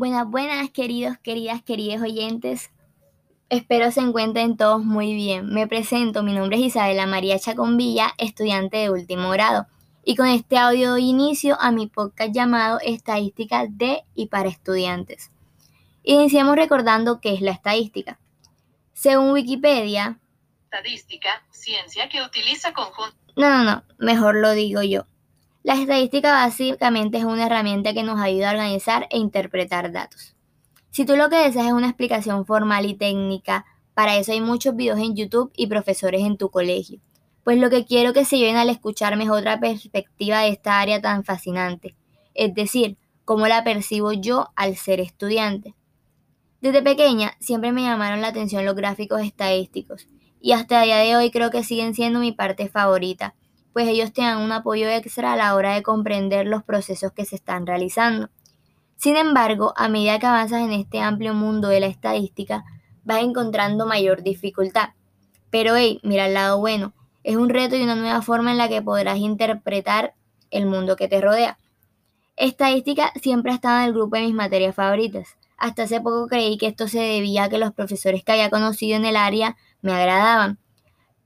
Buenas, buenas, queridos, queridas, queridos oyentes. Espero se encuentren todos muy bien. Me presento, mi nombre es Isabela María Chaconvilla, estudiante de último grado. Y con este audio doy inicio a mi podcast llamado Estadística de y para estudiantes. Iniciamos recordando qué es la estadística. Según Wikipedia... Estadística, ciencia que utiliza conjunto... No, no, no, mejor lo digo yo. La estadística básicamente es una herramienta que nos ayuda a organizar e interpretar datos. Si tú lo que deseas es una explicación formal y técnica, para eso hay muchos videos en YouTube y profesores en tu colegio. Pues lo que quiero que se lleven al escucharme es otra perspectiva de esta área tan fascinante, es decir, cómo la percibo yo al ser estudiante. Desde pequeña siempre me llamaron la atención los gráficos estadísticos y hasta el día de hoy creo que siguen siendo mi parte favorita, pues ellos te dan un apoyo extra a la hora de comprender los procesos que se están realizando. Sin embargo, a medida que avanzas en este amplio mundo de la estadística, vas encontrando mayor dificultad. Pero hey, mira el lado bueno, es un reto y una nueva forma en la que podrás interpretar el mundo que te rodea. Estadística siempre ha estado en el grupo de mis materias favoritas. Hasta hace poco creí que esto se debía a que los profesores que había conocido en el área me agradaban,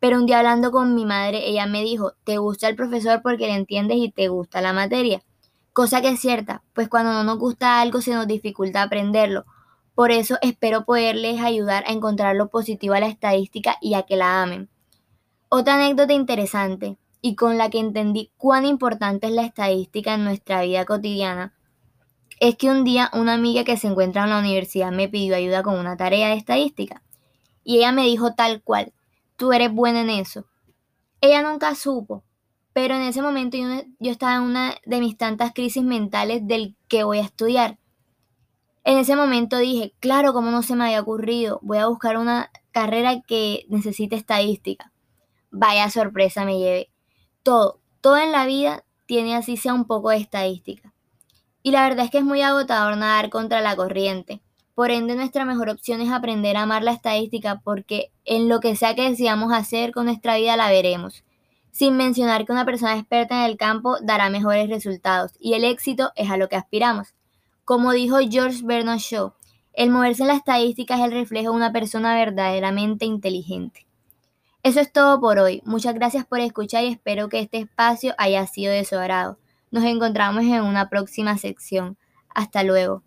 pero un día hablando con mi madre, ella me dijo, te gusta el profesor porque le entiendes y te gusta la materia. Cosa que es cierta, pues cuando no nos gusta algo se nos dificulta aprenderlo. Por eso espero poderles ayudar a encontrar lo positivo a la estadística y a que la amen. Otra anécdota interesante y con la que entendí cuán importante es la estadística en nuestra vida cotidiana es que un día una amiga que se encuentra en la universidad me pidió ayuda con una tarea de estadística y ella me dijo tal cual, tú eres buena en eso. Ella nunca supo, pero en ese momento yo, estaba en una de mis tantas crisis mentales del que voy a estudiar. En ese momento dije, claro, como no se me había ocurrido, voy a buscar una carrera que necesite estadística. Vaya sorpresa me llevé. Todo, todo en la vida tiene así sea un poco de estadística. Y la verdad es que es muy agotador nadar contra la corriente. Por ende, nuestra mejor opción es aprender a amar la estadística porque en lo que sea que deseamos hacer con nuestra vida la veremos. Sin mencionar que una persona experta en el campo dará mejores resultados y el éxito es a lo que aspiramos. Como dijo George Bernard Shaw, el moverse en la estadística es el reflejo de una persona verdaderamente inteligente. Eso es todo por hoy. Muchas gracias por escuchar y espero que este espacio haya sido de su agrado. Nos encontramos en una próxima sección. Hasta luego.